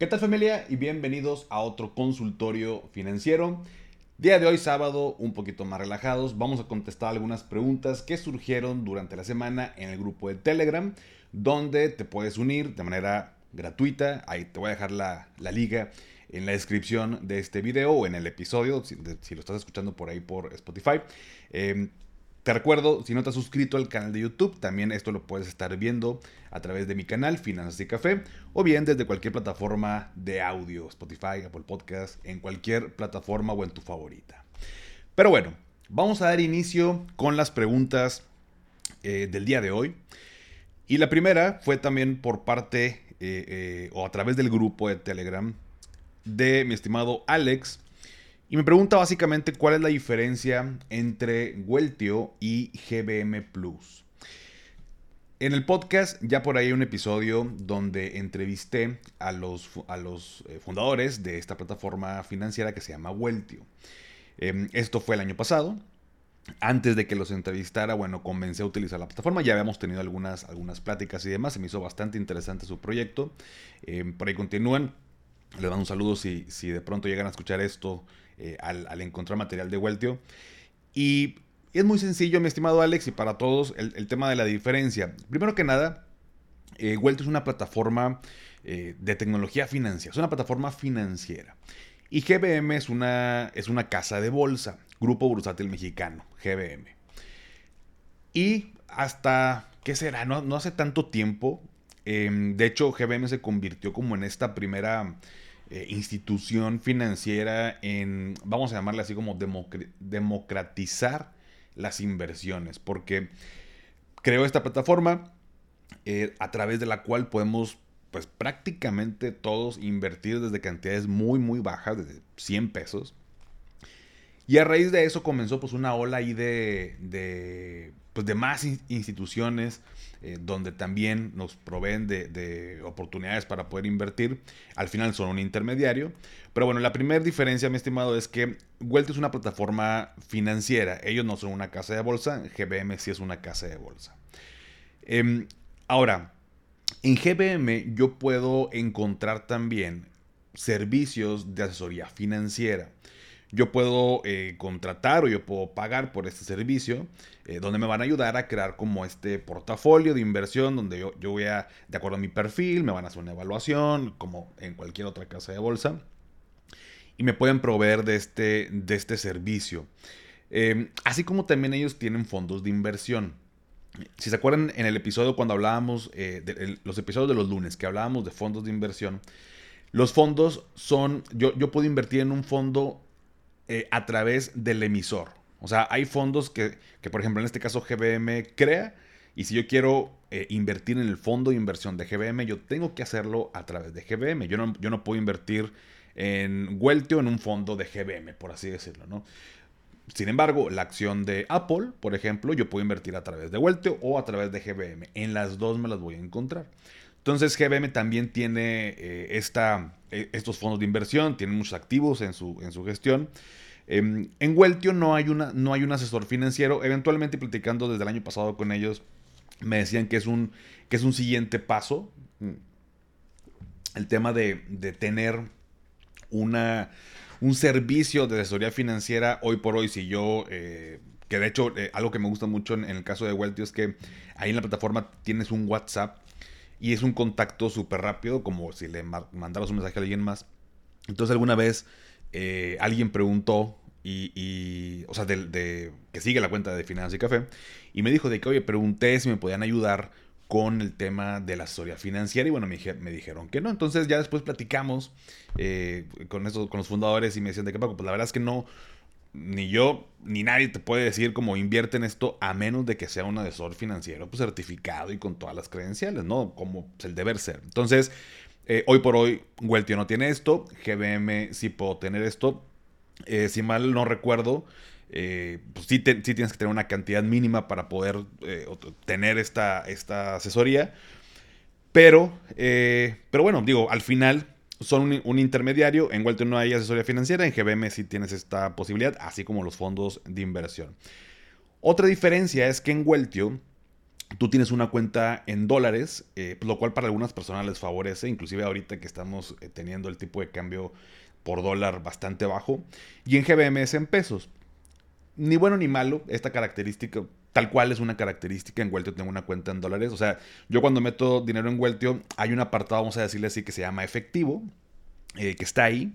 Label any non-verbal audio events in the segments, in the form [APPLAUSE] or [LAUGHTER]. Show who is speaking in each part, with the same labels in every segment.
Speaker 1: ¿Qué tal familia? Y bienvenidos a otro consultorio financiero. Día de hoy sábado, un poquito más relajados, vamos a contestar algunas preguntas que surgieron durante la semana en el grupo de Telegram, donde te puedes unir de manera gratuita. Ahí te voy a dejar la, liga en la descripción de este video o en el episodio, si, lo estás escuchando por ahí por Spotify. Em, te recuerdo, si no te has suscrito al canal de YouTube, también esto lo puedes estar viendo a través de mi canal Finanzas y Café o bien desde cualquier plataforma de audio, Spotify, Apple Podcast, en cualquier plataforma o en tu favorita. Pero bueno, vamos a dar inicio con las preguntas eh, del día de hoy. Y la primera fue también por parte eh, eh, o a través del grupo de Telegram de mi estimado Alex y me pregunta básicamente cuál es la diferencia entre Weltio y GBM Plus. En el podcast ya por ahí hay un episodio donde entrevisté a los, a los eh, fundadores de esta plataforma financiera que se llama Weltio. Em, esto fue el año pasado. Antes de que los entrevistara, bueno, comencé a utilizar la plataforma. Ya habíamos tenido algunas, algunas pláticas y demás. Se me hizo bastante interesante su proyecto. Em, por ahí continúan. Les mando un saludo si, si de pronto llegan a escuchar esto eh, al, encontrar material de Weltio. Y es muy sencillo, mi estimado Alex, y para todos el, tema de la diferencia. Primero que nada, eh, es una plataforma eh, de tecnología financiera, es una plataforma financiera. Y GBM es una, es una casa de bolsa, Grupo Bursátil Mexicano, GBM. Y hasta, ¿qué será? No, no hace tanto tiempo, em, de hecho GBM se convirtió como en esta primera eh, institución financiera en, vamos a llamarle así como democratizar las inversiones, porque creó esta plataforma eh, a través de la cual podemos pues prácticamente todos invertir desde cantidades muy muy bajas, desde 100 pesos. Y a raíz de eso comenzó pues una ola ahí de, pues, de más instituciones eh, donde también nos proveen de, oportunidades para poder invertir. Al final son un intermediario. Pero bueno, la primera diferencia, mi estimado, es que Wealth es una plataforma financiera. Ellos no son una casa de bolsa. GBM sí es una casa de bolsa. Em, ahora, en GBM yo puedo encontrar también servicios de asesoría financiera yo puedo eh, contratar o yo puedo pagar por este servicio, eh, donde me van a ayudar a crear como este portafolio de inversión, donde yo, yo voy a, de acuerdo a mi perfil, me van a hacer una evaluación, como en cualquier otra casa de bolsa, y me pueden proveer de este, de este servicio. Em, así como también ellos tienen fondos de inversión. Si se acuerdan en el episodio cuando hablábamos, eh, los episodios de los lunes, que hablábamos de fondos de inversión, los fondos son, yo, yo puedo invertir en un fondo eh, a través del emisor. O sea, hay fondos que, por ejemplo, en este caso GBM crea. Y si yo quiero eh, invertir en el fondo de inversión de GBM, yo tengo que hacerlo a través de GBM. Yo no, yo no puedo invertir en Weltio en un fondo de GBM, por así decirlo, ¿no? Sin embargo, la acción de Apple, por ejemplo, yo puedo invertir a través de Weltio o a través de GBM. En las dos me las voy a encontrar. Entonces GBM también tiene eh, esta, estos fondos de inversión, tiene muchos activos en su, en su gestión. Em, en Weltio no hay, una, no hay un asesor financiero. Eventualmente, platicando desde el año pasado con ellos, me decían que es un, que es un siguiente paso. El tema de, tener una, un servicio de asesoría financiera hoy por hoy, si yo, eh, que de hecho eh, algo que me gusta mucho en, el caso de Weltio es que ahí en la plataforma tienes un WhatsApp y es un contacto súper rápido, como si le mandaras un mensaje a alguien más. Entonces alguna vez eh, alguien preguntó y, o sea, de, que sigue la cuenta de Finanzas y Café, y me dijo de que, oye, pregunté si me podían ayudar con el tema de la asesoría financiera y bueno, me, me dijeron que no. Entonces ya después platicamos eh, con, con los fundadores y me decían de que, pues la verdad es que no, ni yo ni nadie te puede decir cómo invierte en esto a menos de que sea un asesor financiero pues, certificado y con todas las credenciales, ¿no? Como el deber ser. Entonces, eh, hoy por hoy, Weltio no tiene esto, GBM sí puedo tener esto. Eh, si mal no recuerdo, eh, pues sí, tienes que tener una cantidad mínima para poder tener esta, esta asesoría. Pero, pero bueno, digo, al final son un, intermediario. En Weltio no hay asesoría financiera. En GBM sí tienes esta posibilidad, así como los fondos de inversión. Otra diferencia es que en Weltio tú tienes una cuenta en dólares, eh, lo cual para algunas personas les favorece, inclusive ahorita que estamos eh, teniendo el tipo de cambio por dólar bastante bajo, y en GBM es en pesos. Ni bueno ni malo, esta característica tal cual es una característica. En Weltio tengo una cuenta en dólares. O sea, yo cuando meto dinero en Weltio, hay un apartado, vamos a decirle así, que se llama efectivo, eh, que está ahí,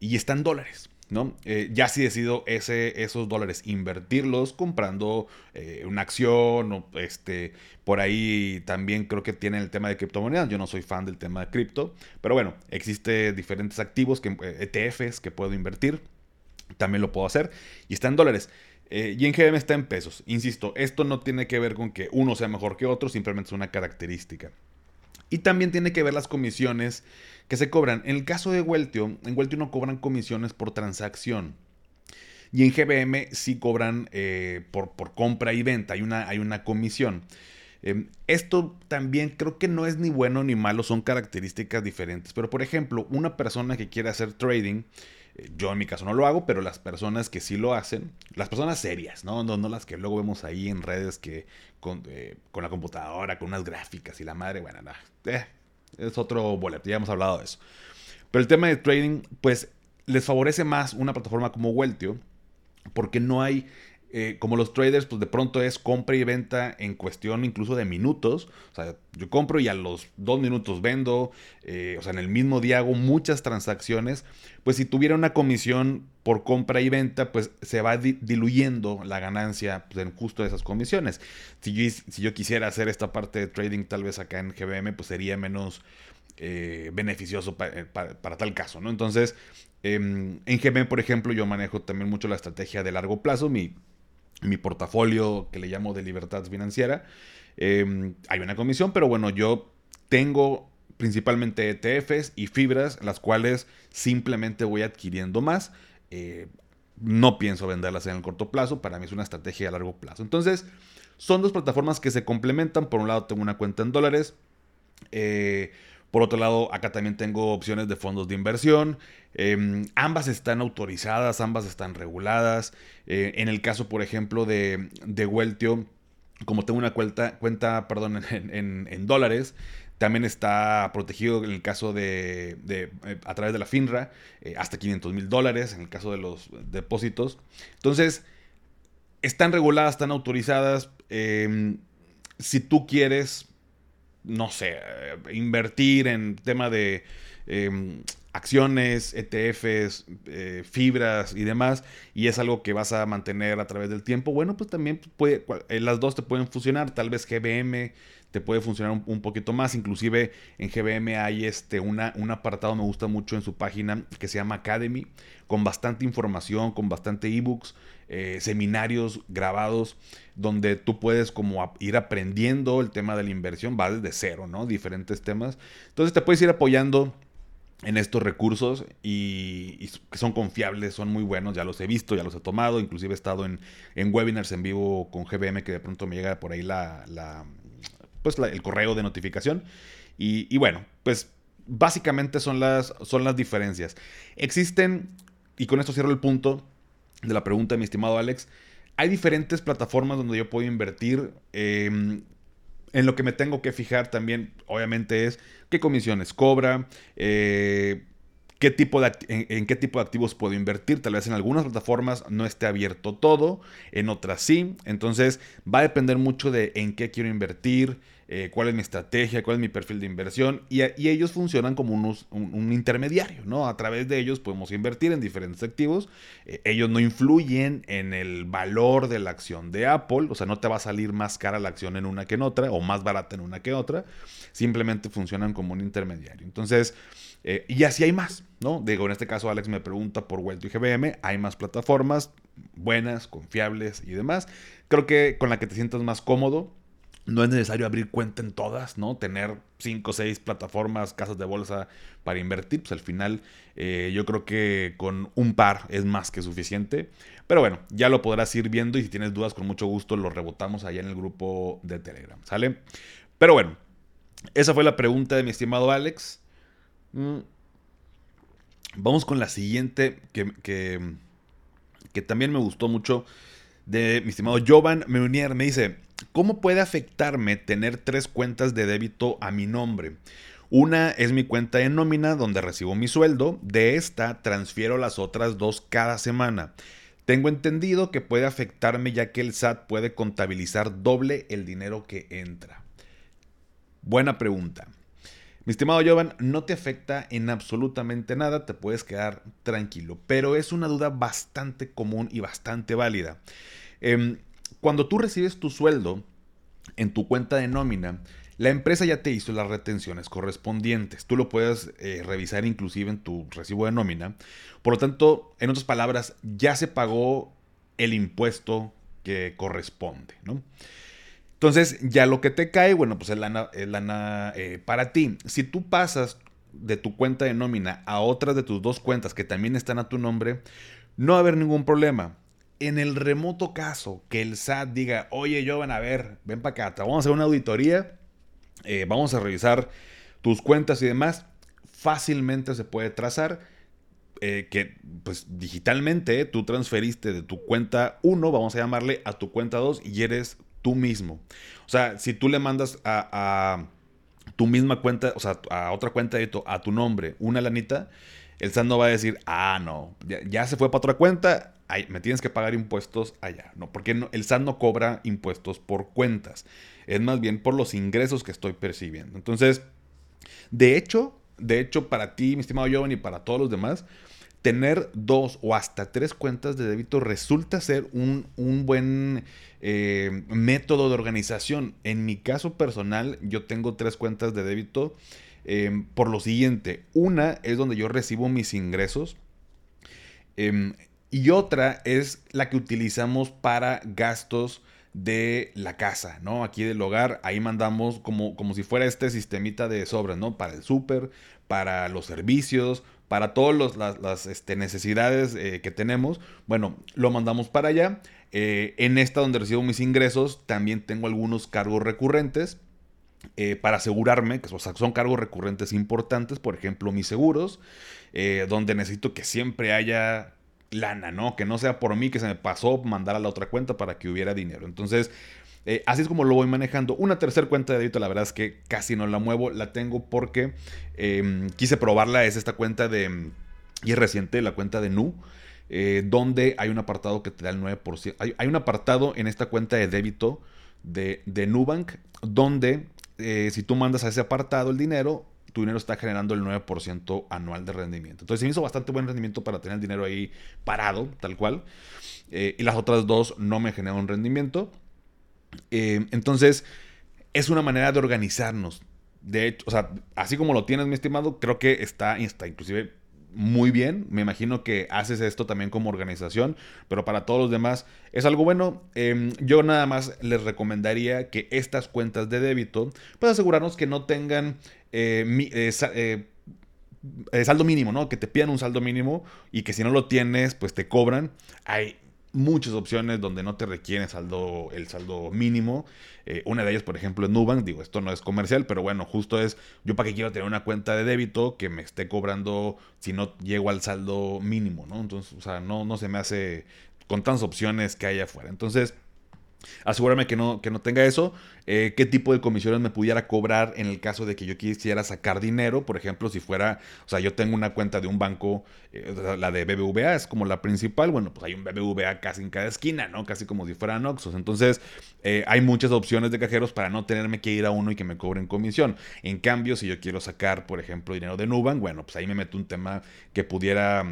Speaker 1: y está en dólares. ¿no? Eh, ya si decido ese, esos dólares invertirlos comprando eh, una acción o este, por ahí también creo que tienen el tema de criptomonedas. Yo no soy fan del tema de cripto, pero bueno, existe diferentes activos, que, ETFs que puedo invertir. También lo puedo hacer y está en dólares. Eh, y en GM está en pesos. Insisto, esto no tiene que ver con que uno sea mejor que otro, simplemente es una característica. Y también tiene que ver las comisiones que se cobran. En el caso de Weltio, en Weltio no cobran comisiones por transacción. Y en GBM sí cobran eh, por, compra y venta, hay una, comisión. Em, esto también creo que no es ni bueno ni malo, son características diferentes. Pero por ejemplo, una persona que quiere hacer trading, yo en mi caso no lo hago, pero las personas que sí lo hacen, las personas serias, ¿no? No, no las que luego vemos ahí en redes que con, eh, con la computadora, con unas gráficas y la madre, bueno, no, eh, es otro boleto, ya hemos hablado de eso. Pero el tema de trading, pues les favorece más una plataforma como Weltio, porque no hay eh, como los traders, pues de pronto es compra y venta en cuestión incluso de minutos. O sea, yo compro y a los dos minutos vendo. Eh, o sea, en el mismo día hago muchas transacciones. Pues si tuviera una comisión por compra y venta, pues se va diluyendo la ganancia pues, en justo esas comisiones. Si yo, si yo quisiera hacer esta parte de trading tal vez acá en GBM, pues sería menos eh, beneficioso para, tal caso, ¿no? Entonces, em, en GBM, por ejemplo, yo manejo también mucho la estrategia de largo plazo. Mi mi portafolio que le llamo de libertad financiera. Em, hay una comisión, pero bueno, yo tengo principalmente ETFs y fibras, las cuales simplemente voy adquiriendo más. Eh, no pienso venderlas en el corto plazo, para mí es una estrategia a largo plazo. Entonces, son dos plataformas que se complementan. Por un lado, tengo una cuenta en dólares. Eh, por otro lado, acá también tengo opciones de fondos de inversión. Em, ambas están autorizadas, ambas están reguladas. Eh, en el caso, por ejemplo, de, de Weltio, como tengo una cuenta, cuenta perdón, [LAUGHS] en, dólares, también está protegido en el caso de, eh, a través de la FINRA, eh, hasta 500 mil dólares en el caso de los depósitos. Entonces, están reguladas, están autorizadas. Em, si tú quieres no sé, eh, invertir en tema de em, acciones, ETFs, eh, fibras y demás, y es algo que vas a mantener a través del tiempo, bueno, pues también puede, eh, las dos te pueden funcionar, tal vez GBM te puede funcionar un, poquito más, inclusive en GBM hay este, una, un apartado, me gusta mucho en su página, que se llama Academy, con bastante información, con bastante ebooks, eh, seminarios grabados, donde tú puedes como ir aprendiendo el tema de la inversión, va desde cero, ¿no? Diferentes temas. Entonces te puedes ir apoyando en estos recursos y, que son confiables, son muy buenos, ya los he visto, ya los he tomado, inclusive he estado en, webinars en vivo con GBM que de pronto me llega por ahí la, pues el correo de notificación y, bueno, pues básicamente son las, son las diferencias. Existen, y con esto cierro el punto de la pregunta, mi estimado Alex, hay diferentes plataformas donde yo puedo invertir. Em, en lo que me tengo que fijar también, obviamente, es qué comisiones cobra, eh, qué tipo de, en, qué tipo de activos puedo invertir. Tal vez en algunas plataformas no esté abierto todo, en otras sí. Entonces va a depender mucho de en qué quiero invertir, eh, cuál es mi estrategia, cuál es mi perfil de inversión. Y, ellos funcionan como unos, un, intermediario, ¿no? A través de ellos podemos invertir en diferentes activos. Eh, ellos no influyen en el valor de la acción de Apple. O sea, no te va a salir más cara la acción en una que en otra o más barata en una que otra. Simplemente funcionan como un intermediario. Entonces, eh, y así hay más, ¿no? Digo, en este caso Alex me pregunta por Welto y GBM, hay más plataformas, buenas, confiables y demás. Creo que con la que te sientas más cómodo. No es necesario abrir cuenta en todas, ¿no? Tener cinco o seis plataformas, casas de bolsa para invertir. Pues al final eh, yo creo que con un par es más que suficiente. Pero bueno, ya lo podrás ir viendo y si tienes dudas con mucho gusto lo rebotamos allá en el grupo de Telegram, ¿sale? Pero bueno, esa fue la pregunta de mi estimado Alex. Mm. Vamos con la siguiente que, que, también me gustó mucho de mi estimado Jovan Meunier. Me dice, ¿cómo puede afectarme tener tres cuentas de débito a mi nombre? Una es mi cuenta de nómina donde recibo mi sueldo. De esta transfiero las otras dos cada semana. Tengo entendido que puede afectarme ya que el SAT puede contabilizar doble el dinero que entra. Buena pregunta. Mi estimado Jovan, no te afecta en absolutamente nada, te puedes quedar tranquilo, pero es una duda bastante común y bastante válida. Em, cuando tú recibes tu sueldo en tu cuenta de nómina, la empresa ya te hizo las retenciones correspondientes. Tú lo puedes eh, revisar inclusive en tu recibo de nómina. Por lo tanto, en otras palabras, ya se pagó el impuesto que corresponde, ¿no? Entonces, ya lo que te cae, bueno, pues es lana eh, para ti. Si tú pasas de tu cuenta de nómina a otras de tus dos cuentas que también están a tu nombre, no va a haber ningún problema. En el remoto caso que el SAT diga, oye, yo van a ver, ven para acá, te vamos a hacer una auditoría, eh, vamos a revisar tus cuentas y demás, fácilmente se puede trazar eh, que pues digitalmente tú transferiste de tu cuenta 1, vamos a llamarle, a tu cuenta 2 y eres tú mismo. O sea, si tú le mandas a, tu misma cuenta, o sea, a otra cuenta de a tu nombre, una lanita, el SAT no va a decir, ah, no, ya, se fue para otra cuenta, me tienes que pagar impuestos allá. No, porque el SAT no cobra impuestos por cuentas. Es más bien por los ingresos que estoy percibiendo. Entonces, de hecho, de hecho, para ti, mi estimado Joven, y para todos los demás, tener dos o hasta tres cuentas de débito resulta ser un, buen eh, método de organización. En mi caso personal, yo tengo tres cuentas de débito em, por lo siguiente. Una es donde yo recibo mis ingresos. Em, y otra es la que utilizamos para gastos de la casa, ¿no? Aquí del hogar, ahí mandamos como, como si fuera este sistemita de sobras, ¿no? Para el súper, para los servicios, para todas las, este, necesidades eh, que tenemos, bueno, lo mandamos para allá. Eh, en esta donde recibo mis ingresos, también tengo algunos cargos recurrentes. Eh, para asegurarme, que son cargos recurrentes importantes, por ejemplo, mis seguros, donde necesito que siempre haya lana, ¿no? Que no sea por mí que se me pasó mandar a la otra cuenta para que hubiera dinero. Entonces, eh, así es como lo voy manejando. Una tercera cuenta de débito, la verdad es que casi no la muevo. La tengo porque em, quise probarla. Es esta cuenta de. Y es reciente, la cuenta de Nu. Eh, donde hay un apartado que te da el 9%. Hay, un apartado en esta cuenta de débito de, de Nubank. Donde eh, si tú mandas a ese apartado el dinero, tu dinero está generando el 9% anual de rendimiento. Entonces se me hizo bastante buen rendimiento para tener el dinero ahí parado, tal cual. y las otras dos no me generan un rendimiento. Eh, entonces, es una manera de organizarnos. De hecho, o sea, así como lo tienes, mi estimado, creo que está, está inclusive muy bien. Me imagino que haces esto también como organización, pero para todos los demás es algo bueno. Em, yo nada más les recomendaría que estas cuentas de débito, pues asegurarnos que no tengan eh, eh, saldo mínimo, ¿no? Que te pidan un saldo mínimo y que si no lo tienes, pues te cobran. Hay muchas opciones donde no te requiere saldo, el saldo mínimo. Eh, una de ellas, por ejemplo, es Nubank. Digo, esto no es comercial, pero bueno, justo es yo para qué quiero tener una cuenta de débito que me esté cobrando si no llego al saldo mínimo, ¿no? Entonces, o sea, no, no se me hace con tantas opciones que hay afuera. Entonces, asegúrame que no, que no tenga eso. Eh, qué tipo de comisiones me pudiera cobrar en el caso de que yo quisiera sacar dinero. Por ejemplo, si fuera, o sea, yo tengo una cuenta de un banco, eh, la de BBVA es como la principal. Bueno, pues hay un BBVA casi en cada esquina, ¿no? Casi como si fuera Noxos. Entonces, eh, hay muchas opciones de cajeros para no tenerme que ir a uno y que me cobren comisión. En cambio, si yo quiero sacar, por ejemplo, dinero de Nubank, bueno, pues ahí me meto un tema que pudiera,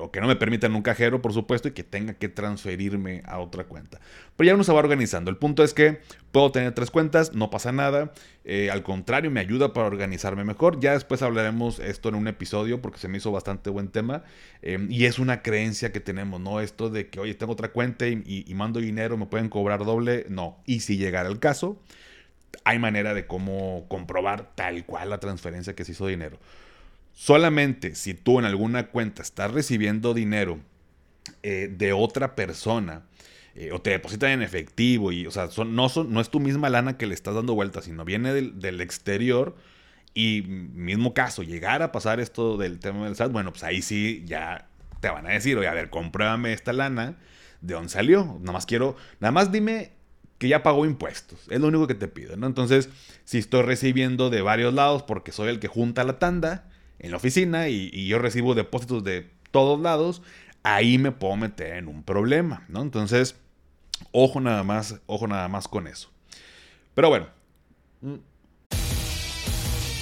Speaker 1: o que no me permita en un cajero, por supuesto, y que tenga que transferirme a otra cuenta. Pero ya uno se va a organizar El punto es que puedo tener tres cuentas, no pasa nada. Eh, al contrario, me ayuda para organizarme mejor. Ya después hablaremos esto en un episodio porque se me hizo bastante buen tema. Em, y es una creencia que tenemos, ¿no? Esto de que, oye, tengo otra cuenta y, mando dinero, me pueden cobrar doble. No. Y si llegara el caso, hay manera de cómo comprobar tal cual la transferencia que se hizo dinero. Solamente si tú en alguna cuenta estás recibiendo dinero eh, de otra persona eh, o te depositan en efectivo y, o sea, no, son, no es tu misma lana que le estás dando vuelta, sino viene del, exterior y mismo caso, llegar a pasar esto del tema del SAT, bueno, pues ahí sí ya te van a decir, oye, a ver, compruébame esta lana, ¿de dónde salió? Nada más quiero, nada más dime que ya pagó impuestos. Es lo único que te pido, ¿no? Entonces, si estoy recibiendo de varios lados porque soy el que junta la tanda en la oficina y, yo recibo depósitos de todos lados, ahí me puedo meter en un problema, ¿no? Entonces, ojo nada más, ojo nada más con eso. Pero bueno.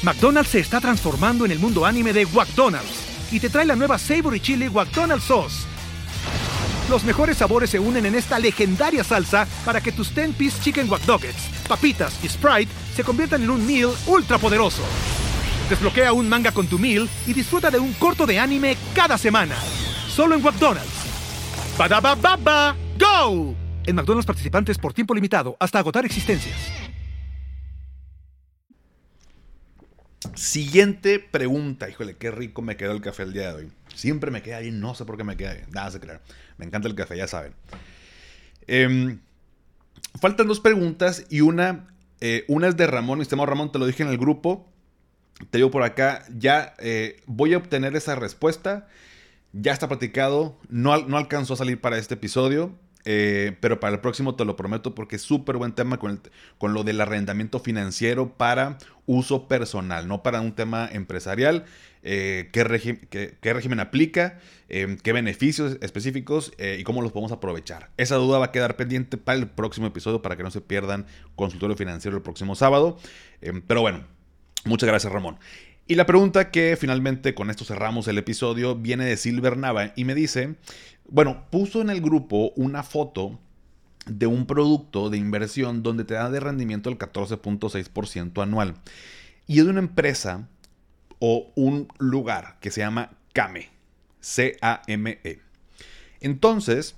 Speaker 2: McDonald's se está transformando en el mundo anime de McDonald's y te trae la nueva Savory Chili McDonald's Sauce los mejores sabores se unen en esta legendaria salsa para que tus 10-piece chicken wack papitas y Sprite se conviertan en un meal ultra poderoso. Desbloquea un manga con tu meal y disfruta de un corto de anime cada semana. Solo en McDonald's. baba ¡Go! En McDonald's participantes por tiempo limitado hasta agotar existencias.
Speaker 1: Siguiente pregunta. Híjole, qué rico me quedó el café el día de hoy. Siempre me queda bien, no sé por qué me queda bien. Nada se creer. Me encanta el café, ya saben. Em, faltan dos preguntas y una, eh, una es de Ramón. Mi estimado Ramón, te lo dije en el grupo. Te digo por acá, ya eh, voy a obtener esa respuesta. Ya está platicado. No, no alcanzó a salir para este episodio. Eh, pero para el próximo te lo prometo porque es súper buen tema con, con lo del arrendamiento financiero para uso personal, no para un tema empresarial. Eh, qué, régimen aplica, eh, qué beneficios específicos y cómo los podemos aprovechar. Esa duda va a quedar pendiente para el próximo episodio para que no se pierdan consultorio financiero el próximo sábado. pero bueno, muchas gracias Ramón. Y la pregunta que finalmente con esto cerramos el episodio viene de Silver Nava y me dice, bueno, puso en el grupo una foto de un producto de inversión donde te da de rendimiento el 14.6% anual. Y es de una empresa o un lugar que se llama CAME. C-A-M-E. Entonces,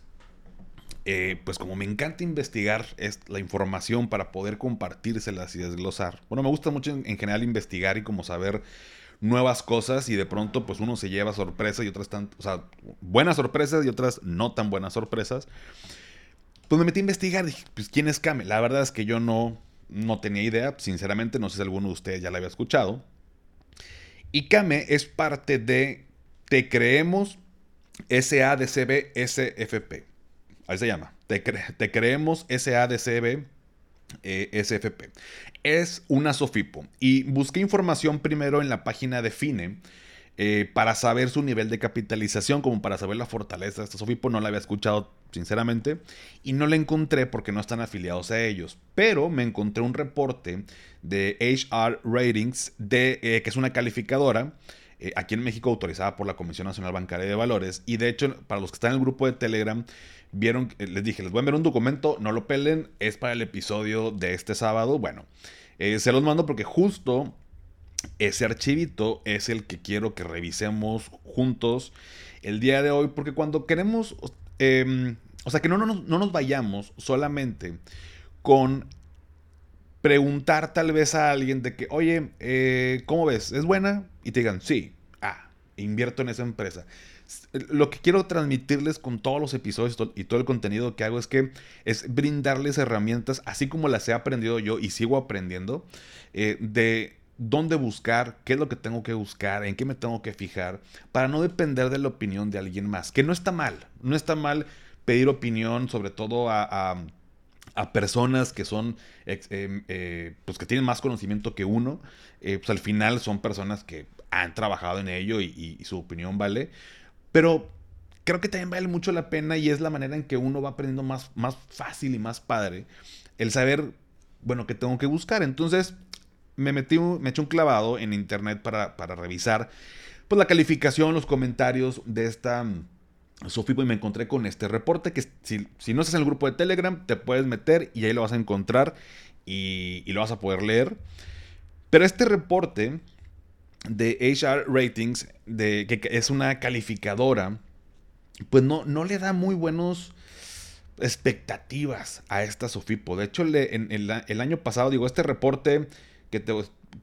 Speaker 1: eh, pues como me encanta investigar la información para poder compartírselas y desglosar. Bueno, me gusta mucho en, en general investigar y como saber nuevas cosas y de pronto pues uno se lleva sorpresas y otras tan, o sea, buenas sorpresas y otras no tan buenas sorpresas. Pues me metí a investigar, dije, pues ¿quién es Kame? La verdad es que yo no, no tenía idea, sinceramente, no sé si alguno de ustedes ya la había escuchado. Y Kame es parte de Te Creemos SADCB SFP. Ahí se llama. Te, Creemos SADCB eh, SFP. Es una SOFIPO y busqué información primero en la página de FINE eh, para saber su nivel de capitalización, como para saber la fortaleza de esta SOFIPO. No la había escuchado sinceramente y no la encontré porque no están afiliados a ellos. Pero me encontré un reporte de HR Ratings, de, eh, que es una calificadora. aquí en México autorizada por la Comisión Nacional Bancaria de Valores. Y de hecho, para los que están en el grupo de Telegram, vieron, eh, les dije, les voy a enviar un documento, no lo pelen, es para el episodio de este sábado. Bueno, eh, se los mando porque justo ese archivito es el que quiero que revisemos juntos el día de hoy, porque cuando queremos, em, o sea, que no, no, no nos vayamos solamente con preguntar tal vez a alguien de que, oye, eh, ¿cómo ves? ¿Es buena? Y te digan, sí, ah, invierto en esa empresa lo que quiero transmitirles con todos los episodios y todo el contenido que hago es que es brindarles herramientas, así como las he aprendido yo y sigo aprendiendo, eh, de dónde buscar, qué es lo que tengo que buscar, en qué me tengo que fijar, para no depender de la opinión de alguien más, que no está mal, no está mal pedir opinión, sobre todo a, personas que son, em, eh, pues que tienen más conocimiento que uno, eh, pues al final son personas que han trabajado en ello y su opinión vale. Pero creo que también vale mucho la pena y es la manera en que uno va aprendiendo más, más fácil y más padre el saber, bueno, qué tengo que buscar. Entonces me metí, me eché un clavado en internet para, revisar pues la calificación, los comentarios de esta, Sofipo y me encontré con este reporte que si, no estás en el grupo de Telegram te puedes meter y ahí lo vas a encontrar y, lo vas a poder leer. Pero este reporte de HR Ratings, de, que es una calificadora, pues no, no le da muy buenos expectativas a esta Sofipo. De hecho, en, el año pasado, digo, este reporte que,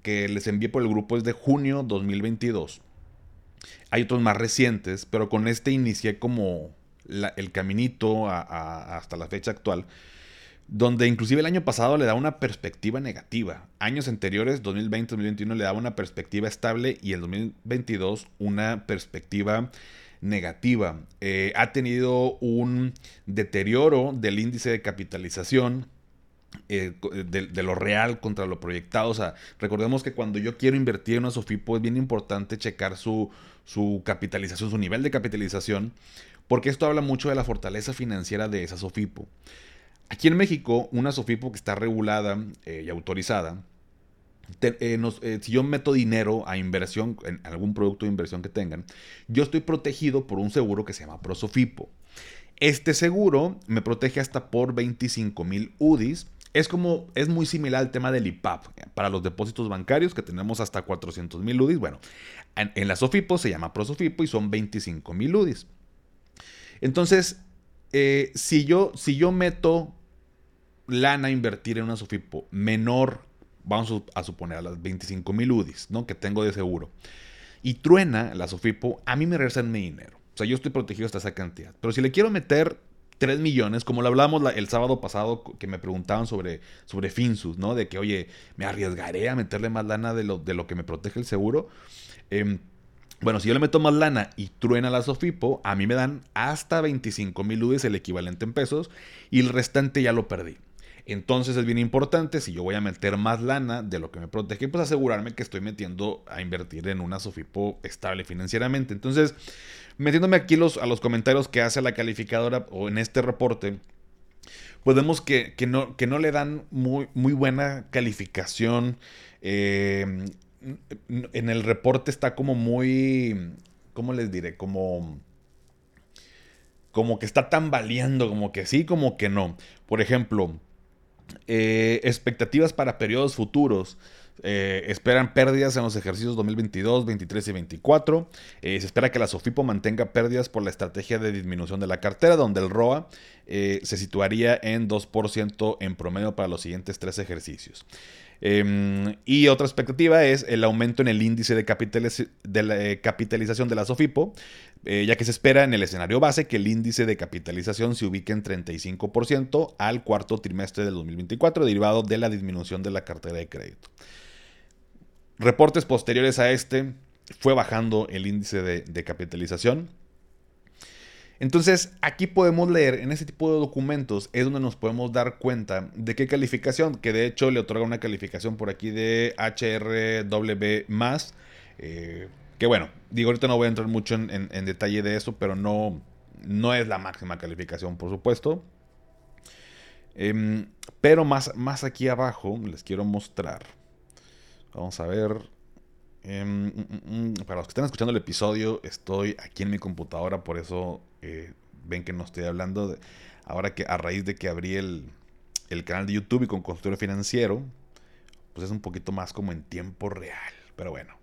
Speaker 1: que les envié por el grupo es de junio 2022. Hay otros más recientes, pero con este inicié como el caminito hasta la fecha actual, donde inclusive el año pasado le da una perspectiva negativa. Años anteriores, 2020-2021, le daba una perspectiva estable y el 2022 una perspectiva negativa. Eh, ha tenido un deterioro del índice de capitalización. Eh, de, lo real contra lo proyectado. O sea, recordemos que cuando yo quiero invertir en una Sofipo es bien importante checar su, su capitalización, su nivel de capitalización, porque esto habla mucho de la fortaleza financiera de esa Sofipo. Aquí en México, una Sofipo que está regulada eh, y autorizada, eh, eh, si yo meto dinero a inversión, en algún producto de inversión que tengan, yo estoy protegido por un seguro que se llama Prosofipo. Este seguro me protege hasta por 25 mil UDIs. Es como, es muy similar al tema del IPAP para los depósitos bancarios que tenemos hasta 400 mil UDIs. Bueno, en, la Sofipo se llama Prosofipo y son 25 mil UDIs. Entonces, si, yo, si yo meto lana invertir en una Sofipo menor, vamos a suponer a las 25 mil UDIs, ¿no? Que tengo de seguro. Y truena la Sofipo, a mí me regresan mi dinero. O sea, yo estoy protegido hasta esa cantidad. Pero si le quiero meter 3 millones, como lo hablamos el sábado pasado, que me preguntaban sobre, sobre Finsus, ¿no? De que, oye, me arriesgaré a meterle más lana de lo, de lo que me protege el seguro. Em, bueno, si yo le meto más lana y truena la Sofipo, a mí me dan hasta 25 mil UDIs, el equivalente en pesos, y el restante ya lo perdí. Entonces es bien importante, si yo voy a meter más lana de lo que me protege, pues asegurarme que estoy metiendo a invertir en una Sofipo estable financieramente. Entonces, metiéndome aquí los, a los comentarios que hace la calificadora o en este reporte, podemos que, que, no, que no le dan muy, muy buena calificación. Eh, en el reporte está como muy, ¿cómo les diré? Como, como que está tambaleando, como que sí, como que no. Por ejemplo, eh, expectativas para periodos futuros. Eh, esperan pérdidas en los ejercicios 2022, 23 y 24. Eh, se espera que la Sofipo mantenga pérdidas por la estrategia de disminución de la cartera, donde el ROA se situaría en 2% en promedio para los siguientes tres ejercicios. Em, y otra expectativa es el aumento en el índice de, de capitalización de la Sofipo, eh, ya que se espera en el escenario base que el índice de capitalización se ubique en 35% al cuarto trimestre del 2024, derivado de la disminución de la cartera de crédito. Reportes posteriores a este fue bajando el índice de, capitalización. Entonces, aquí podemos leer, en ese tipo de documentos es donde nos podemos dar cuenta de qué calificación, que de hecho le otorga una calificación por aquí de HRW eh, que bueno, digo, ahorita no voy a entrar mucho en, detalle de eso, pero no, no es la máxima calificación, por supuesto. Em, pero más, más aquí abajo les quiero mostrar. Vamos a ver. Em, mm, mm, mm, para los que están escuchando el episodio, estoy aquí en mi computadora, por eso eh, ven que no estoy hablando. De, ahora que a raíz de que abrí el, el canal de YouTube y con consultorio financiero, pues es un poquito más como en tiempo real. Pero bueno,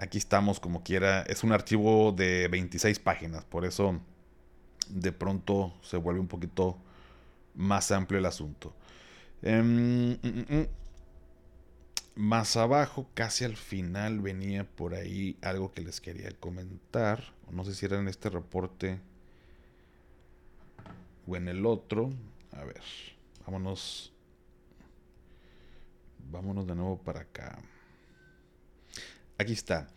Speaker 1: Aquí estamos como quiera. Es un archivo de 26 páginas, por eso de pronto se vuelve un poquito más amplio el asunto. Em, mm, mm, mm. Más abajo, casi al final, venía por ahí algo que les quería comentar. No sé si era en este reporte o en el otro. A ver, vámonos. Vámonos de nuevo para acá. Aquí está.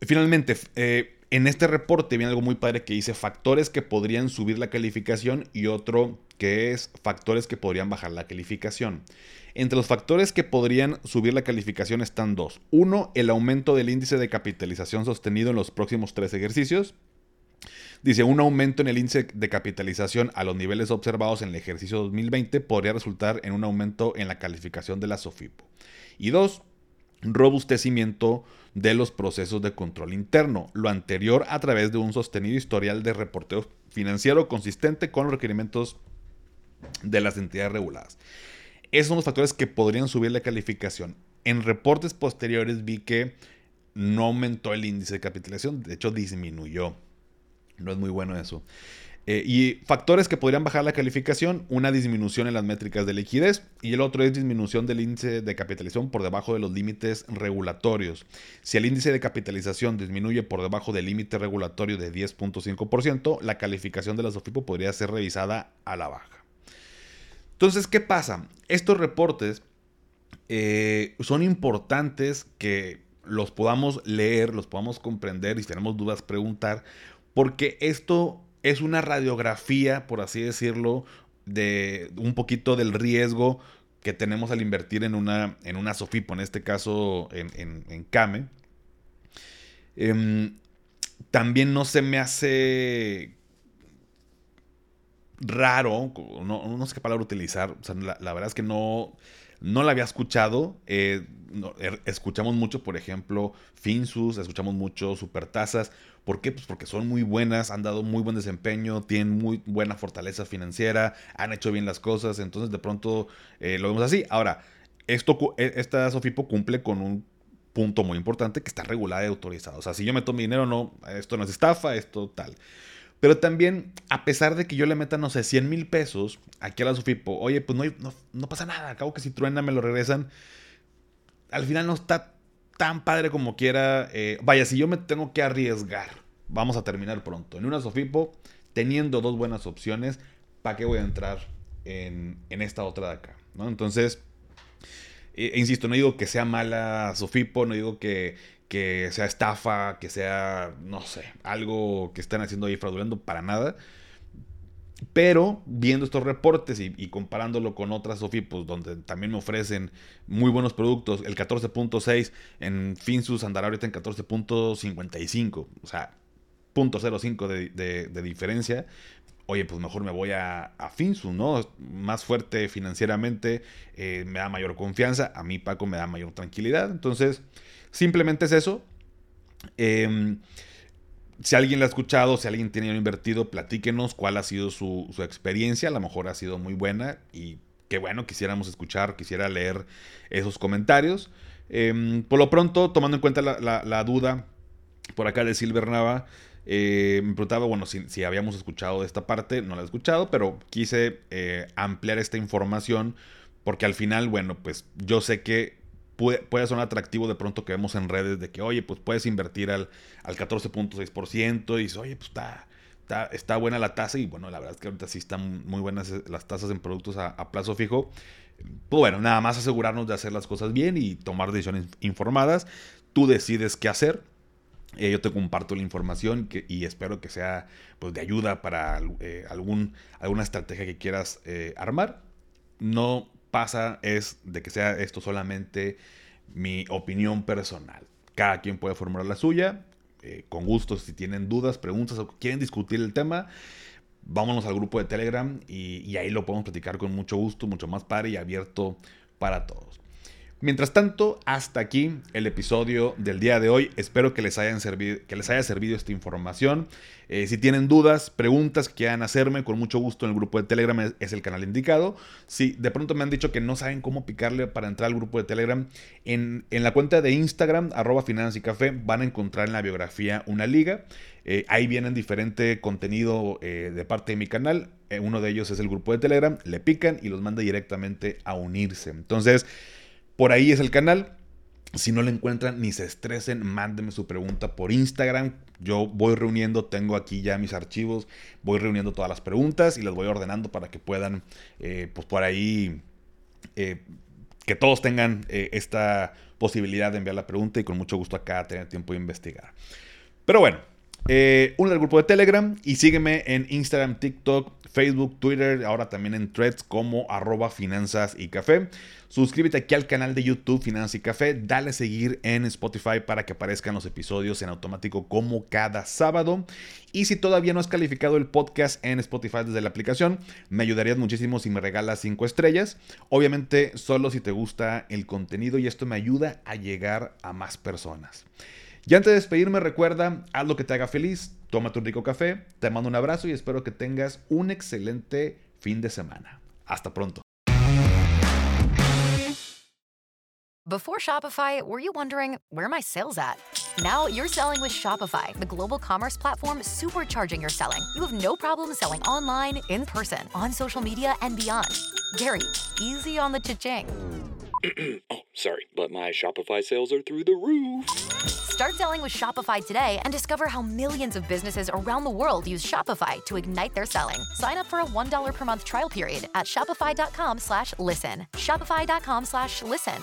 Speaker 1: Finalmente, eh, en este reporte viene algo muy padre que dice factores que podrían subir la calificación y otro que es factores que podrían bajar la calificación. Entre los factores que podrían subir la calificación están dos. Uno, el aumento del índice de capitalización sostenido en los próximos tres ejercicios. Dice, un aumento en el índice de capitalización a los niveles observados en el ejercicio 2020 podría resultar en un aumento en la calificación de la SOFIPO. Y dos, robustecimiento de los procesos de control interno, lo anterior a través de un sostenido historial de reporteo financiero consistente con los requerimientos de las entidades reguladas. Esos son los factores que podrían subir la calificación. En reportes posteriores vi que no aumentó el índice de capitalización, de hecho disminuyó. No es muy bueno eso. Eh, y factores que podrían bajar la calificación, una disminución en las métricas de liquidez y el otro es disminución del índice de capitalización por debajo de los límites regulatorios. Si el índice de capitalización disminuye por debajo del límite regulatorio de 10.5%, la calificación de la SOFIPO podría ser revisada a la baja. Entonces, ¿qué pasa? Estos reportes eh, son importantes que los podamos leer, los podamos comprender y si tenemos dudas preguntar, porque esto es una radiografía, por así decirlo, de un poquito del riesgo que tenemos al invertir en una, en una Sofipo, en este caso en, en, Kame. Em, también no se me hace raro, no, sé qué palabra utilizar, la, verdad es que no, no la había escuchado. Eh, er, escuchamos mucho, por ejemplo, Finsus, escuchamos mucho Supertasas. ¿Por qué? Pues porque son muy buenas, han dado muy buen desempeño, tienen muy buena fortaleza financiera, han hecho bien las cosas, entonces de pronto eh, lo vemos así. Ahora, esto, e, esta Sofipo cumple con un punto muy importante que está regulada y autorizada. O sea, si yo meto mi dinero, no, esto no es estafa, esto tal. Pero también, a pesar de que yo le meta, no sé, 100 mil pesos aquí a la Sofipo, oye, pues no, no, pasa nada, acabo que si truena me lo regresan. Al final no está tan padre como quiera. Eh, vaya, si yo me tengo que arriesgar, vamos a terminar pronto. En una Sofipo, teniendo dos buenas opciones, ¿para qué voy a entrar en, esta otra de acá? ¿no? Entonces, eh, insisto, no digo que sea mala Sofipo, no digo que, que sea estafa, que sea, no sé, algo que estén haciendo ahí fraudulento, para nada. Pero viendo estos reportes y, comparándolo con otras Sofipos, donde también me ofrecen muy buenos productos, el 14.6 en Finsus andará ahorita en 14.55, o sea, 0.05 de, de, diferencia. Oye, pues mejor me voy a, a Finsus, ¿no? Más fuerte financieramente, eh, me da mayor confianza, a mí Paco me da mayor tranquilidad. Entonces, simplemente es eso. Eh, si alguien la ha escuchado, si alguien tiene invertido, platíquenos cuál ha sido su, experiencia. A lo mejor ha sido muy buena y qué bueno, quisiéramos escuchar, quisiera leer esos comentarios. Em, por lo pronto, tomando en cuenta la, duda por acá de Silver Nava, eh, me preguntaba, bueno, si, habíamos escuchado de esta parte, no la he escuchado, pero quise eh, ampliar esta información porque al final, bueno, pues yo sé que puede, ser un atractivo de pronto que vemos en redes de que, oye, pues puedes invertir al, al 14.6% y oye, pues está, está, buena la tasa y bueno, la verdad es que ahorita sí están muy buenas eh, las tasas en productos a, plazo fijo. Pues bueno, nada más asegurarnos de hacer las cosas bien y tomar decisiones informadas. Tú decides qué hacer. Eh, yo te comparto la información y espero que sea pues, de ayuda para eh, algún, alguna estrategia que quieras armar. No pasa es de que sea esto solamente mi opinión personal. Cada quien puede formar la suya. Eh, con gusto, si tienen dudas, preguntas o quieren discutir el tema, vámonos al grupo de Telegram y, y ahí lo podemos platicar con mucho gusto, mucho más padre y abierto para todos. Mientras tanto, hasta aquí el episodio del día de hoy. Espero que les, hayan servido, que les haya servido esta información. Eh, si tienen dudas, preguntas que quieran hacerme, con mucho gusto en el grupo de Telegram es, el canal indicado. Si de pronto me han dicho que no saben cómo picarle para entrar al grupo de Telegram, en, la cuenta de Instagram, arroba y café, van a encontrar en la biografía una liga. Eh, ahí vienen diferente contenido eh, de parte de mi canal. uno de ellos es el grupo de Telegram. Le pican y los manda directamente a unirse. Entonces, por ahí es el canal. Si no lo encuentran, ni se estresen, mándenme su pregunta por Instagram. Yo voy reuniendo, tengo aquí ya mis archivos, voy reuniendo todas las preguntas y las voy ordenando para que puedan, eh, pues por ahí, eh, que todos tengan eh, esta posibilidad de enviar la pregunta y con mucho gusto acá tener tiempo de investigar. Pero bueno, únete al grupo de Telegram y sígueme en Instagram, TikTok, Facebook, Twitter, ahora también en threads como arroba finanzas y café. Suscríbete aquí al canal de YouTube Finanzas y Café, dale a seguir en Spotify para que aparezcan los episodios en automático como cada sábado. Y si todavía no has calificado el podcast en Spotify desde la aplicación, me ayudarías muchísimo si me regalas 5 estrellas. Obviamente solo si te gusta el contenido y esto me ayuda a llegar a más personas. Y antes de despedirme, recuerda, haz lo que te haga feliz, tómate un rico café, te mando un abrazo y espero que tengas un excelente fin de semana. Hasta pronto.
Speaker 3: Before Shopify, were you wondering where my sales at? Now you're selling with Shopify, the global commerce platform supercharging your selling. You have no problem selling online, in person, on social media, and beyond. Gary, easy on the cha-ching. [CLEARS THROAT]
Speaker 4: oh, sorry, but my Shopify sales are through the roof.
Speaker 3: Start selling with Shopify today and discover how millions of businesses around the world use Shopify to ignite their selling. Sign up for a $1 per month trial period at shopify.com slash listen. Shopify.com slash listen.